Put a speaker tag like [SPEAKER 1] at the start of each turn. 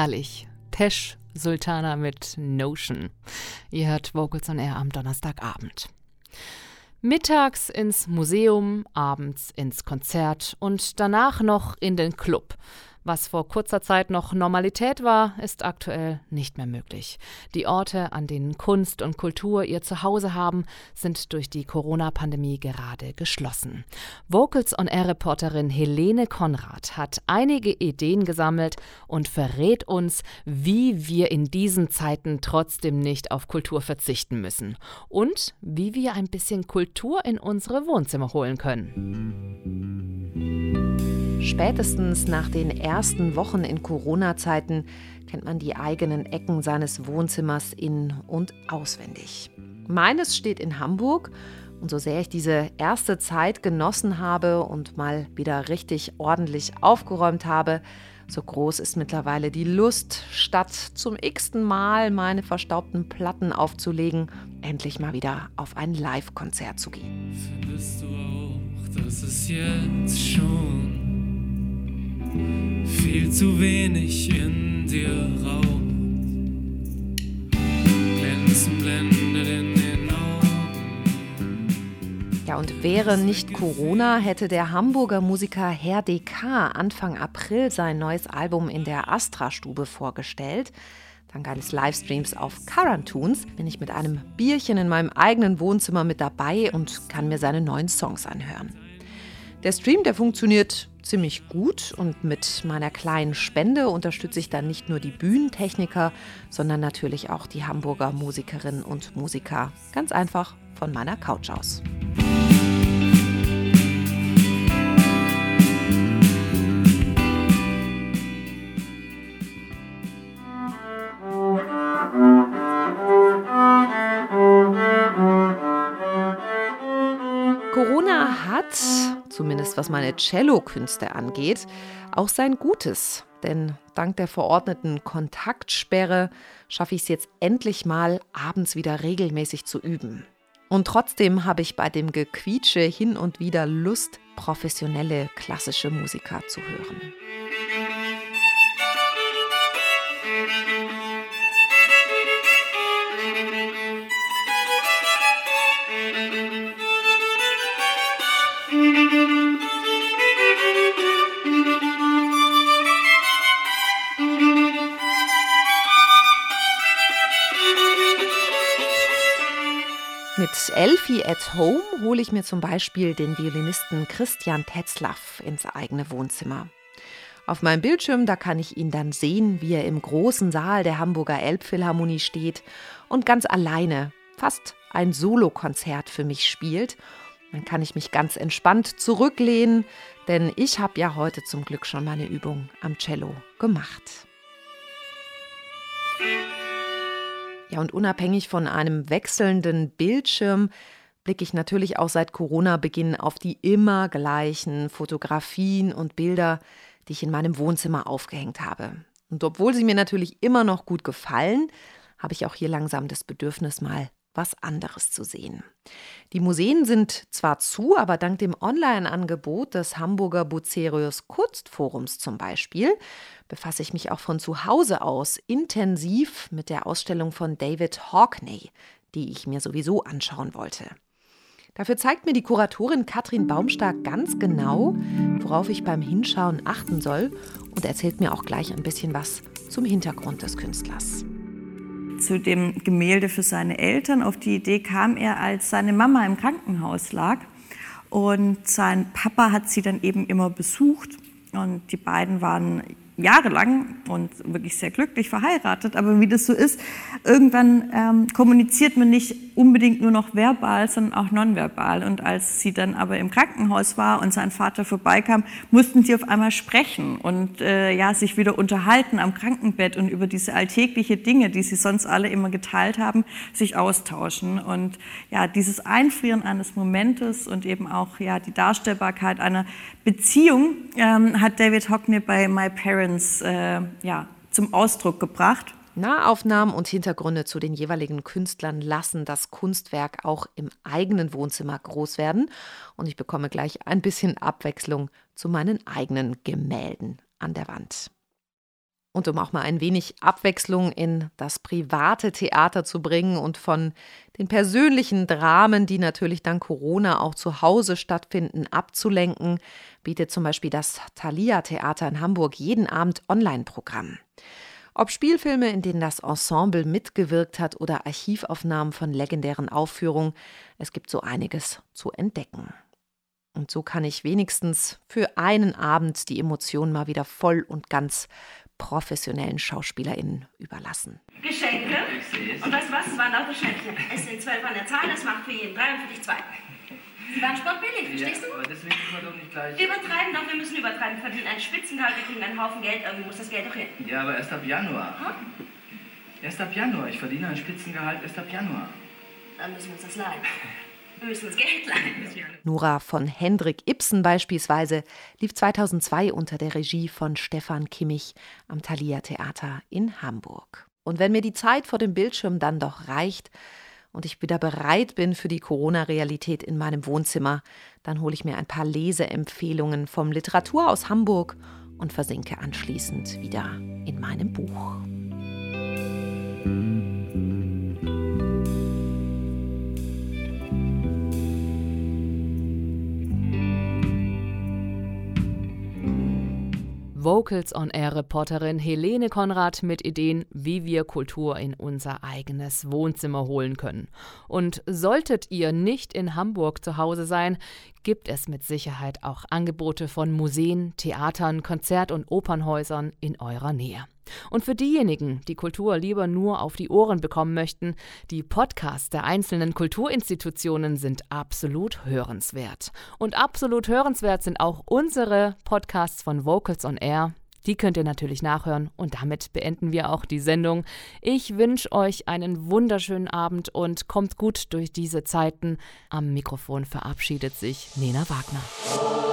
[SPEAKER 1] herrlich. Tesh Sultana mit Notion. Ihr hört Vocals on Air am Donnerstagabend. Mittags ins Museum, abends ins Konzert und danach noch in den Club. Was vor kurzer Zeit noch Normalität war, ist aktuell nicht mehr möglich. Die Orte, an denen Kunst und Kultur ihr Zuhause haben, sind durch die Corona-Pandemie gerade geschlossen. Vocals on Air Reporterin Helene Konrad hat einige Ideen gesammelt und verrät uns, wie wir in diesen Zeiten trotzdem nicht auf Kultur verzichten müssen und wie wir ein bisschen Kultur in unsere Wohnzimmer holen können.
[SPEAKER 2] Spätestens nach den ersten Wochen in Corona-Zeiten kennt man die eigenen Ecken seines Wohnzimmers in und auswendig. Meines steht in Hamburg und so sehr ich diese erste Zeit genossen habe und mal wieder richtig ordentlich aufgeräumt habe, so groß ist mittlerweile die Lust, statt zum x-ten Mal meine verstaubten Platten aufzulegen, endlich mal wieder auf ein Live-Konzert zu gehen. Findest du auch, dass es jetzt schon viel zu wenig in dir raucht. Glänzen blendet in den Augen. Ja, und wäre nicht Corona, hätte der Hamburger Musiker Herr DK Anfang April sein neues Album in der Astra-Stube vorgestellt. Dank eines Livestreams auf Carantunes bin ich mit einem Bierchen in meinem eigenen Wohnzimmer mit dabei und kann mir seine neuen Songs anhören. Der Stream, der funktioniert ziemlich gut und mit meiner kleinen Spende unterstütze ich dann nicht nur die Bühnentechniker, sondern natürlich auch die Hamburger Musikerinnen und Musiker. Ganz einfach von meiner Couch aus. Zumindest was meine Cellokünste angeht, auch sein Gutes. Denn dank der verordneten Kontaktsperre schaffe ich es jetzt endlich mal, abends wieder regelmäßig zu üben. Und trotzdem habe ich bei dem Gequietsche hin und wieder Lust, professionelle klassische Musiker zu hören. Elfie at Home hole ich mir zum Beispiel den Violinisten Christian Tetzlaff ins eigene Wohnzimmer. Auf meinem Bildschirm, da kann ich ihn dann sehen, wie er im großen Saal der Hamburger Elbphilharmonie steht und ganz alleine fast ein Solokonzert für mich spielt. Dann kann ich mich ganz entspannt zurücklehnen, denn ich habe ja heute zum Glück schon meine Übung am Cello gemacht. Ja, und unabhängig von einem wechselnden Bildschirm blicke ich natürlich auch seit Corona-Beginn auf die immer gleichen Fotografien und Bilder, die ich in meinem Wohnzimmer aufgehängt habe. Und obwohl sie mir natürlich immer noch gut gefallen, habe ich auch hier langsam das Bedürfnis, mal was anderes zu sehen. Die Museen sind zwar zu, aber dank dem Online-Angebot des Hamburger Bucerius Kunstforums zum Beispiel befasse ich mich auch von zu Hause aus intensiv mit der Ausstellung von David Hockney, die ich mir sowieso anschauen wollte. Dafür zeigt mir die Kuratorin Katrin Baumstark ganz genau, worauf ich beim Hinschauen achten soll und erzählt mir auch gleich ein bisschen was zum Hintergrund des Künstlers
[SPEAKER 3] zu dem Gemälde für seine Eltern. Auf die Idee kam er, als seine Mama im Krankenhaus lag. Und sein Papa hat sie dann eben immer besucht. Und die beiden waren jahrelang und wirklich sehr glücklich verheiratet. Aber wie das so ist, irgendwann ähm, kommuniziert man nicht unbedingt nur noch verbal, sondern auch nonverbal. Und als sie dann aber im Krankenhaus war und sein Vater vorbeikam, mussten sie auf einmal sprechen und äh, ja, sich wieder unterhalten am Krankenbett und über diese alltägliche Dinge, die sie sonst alle immer geteilt haben, sich austauschen. Und ja, dieses Einfrieren eines Momentes und eben auch ja, die Darstellbarkeit einer Beziehung ähm, hat David Hockney bei My Parents äh, ja, zum Ausdruck gebracht.
[SPEAKER 2] Nahaufnahmen und Hintergründe zu den jeweiligen Künstlern lassen das Kunstwerk auch im eigenen Wohnzimmer groß werden. Und ich bekomme gleich ein bisschen Abwechslung zu meinen eigenen Gemälden an der Wand. Und um auch mal ein wenig Abwechslung in das private Theater zu bringen und von den persönlichen Dramen, die natürlich dank Corona auch zu Hause stattfinden, abzulenken, bietet zum Beispiel das Thalia Theater in Hamburg jeden Abend Online-Programm. Ob Spielfilme, in denen das Ensemble mitgewirkt hat oder Archivaufnahmen von legendären Aufführungen, es gibt so einiges zu entdecken. Und so kann ich wenigstens für einen Abend die Emotionen mal wieder voll und ganz professionellen SchauspielerInnen überlassen.
[SPEAKER 4] Geschenke? Und weißt du was? Es waren auch Geschenke. Es sind zwölf an der Zahl, das macht für jeden drei und für dich zwei. Sie waren sportbillig, verstehst ja, du?
[SPEAKER 5] Aber deswegen müssen wir doch nicht gleich.
[SPEAKER 4] Wir übertreiben doch, wir müssen übertreiben. Wir verdienen einen Spitzengehalt, wir kriegen einen Haufen Geld, irgendwie muss das Geld doch hin.
[SPEAKER 5] Ja, aber erst ab Januar. Hm? Erst ab Januar. Ich verdiene ein Spitzengehalt erst ab Januar.
[SPEAKER 4] Dann müssen wir uns das leihen. Uns Geld leihen.
[SPEAKER 2] Nora von Hendrik Ibsen beispielsweise lief 2002 unter der Regie von Stefan Kimmich am Thalia Theater in Hamburg. Und wenn mir die Zeit vor dem Bildschirm dann doch reicht und ich wieder bereit bin für die Corona-Realität in meinem Wohnzimmer, dann hole ich mir ein paar Leseempfehlungen vom Literaturhaus Hamburg und versinke anschließend wieder in meinem Buch.
[SPEAKER 1] Vocals on Air Reporterin Helene Konrad mit Ideen, wie wir Kultur in unser eigenes Wohnzimmer holen können. Und solltet ihr nicht in Hamburg zu Hause sein, gibt es mit Sicherheit auch Angebote von Museen, Theatern, Konzert- und Opernhäusern in eurer Nähe. Und für diejenigen, die Kultur lieber nur auf die Ohren bekommen möchten, die Podcasts der einzelnen Kulturinstitutionen sind absolut hörenswert. Und absolut hörenswert sind auch unsere Podcasts von Vocals on Air. Die könnt ihr natürlich nachhören und damit beenden wir auch die Sendung. Ich wünsche euch einen wunderschönen Abend und kommt gut durch diese Zeiten. Am Mikrofon verabschiedet sich Nena Wagner.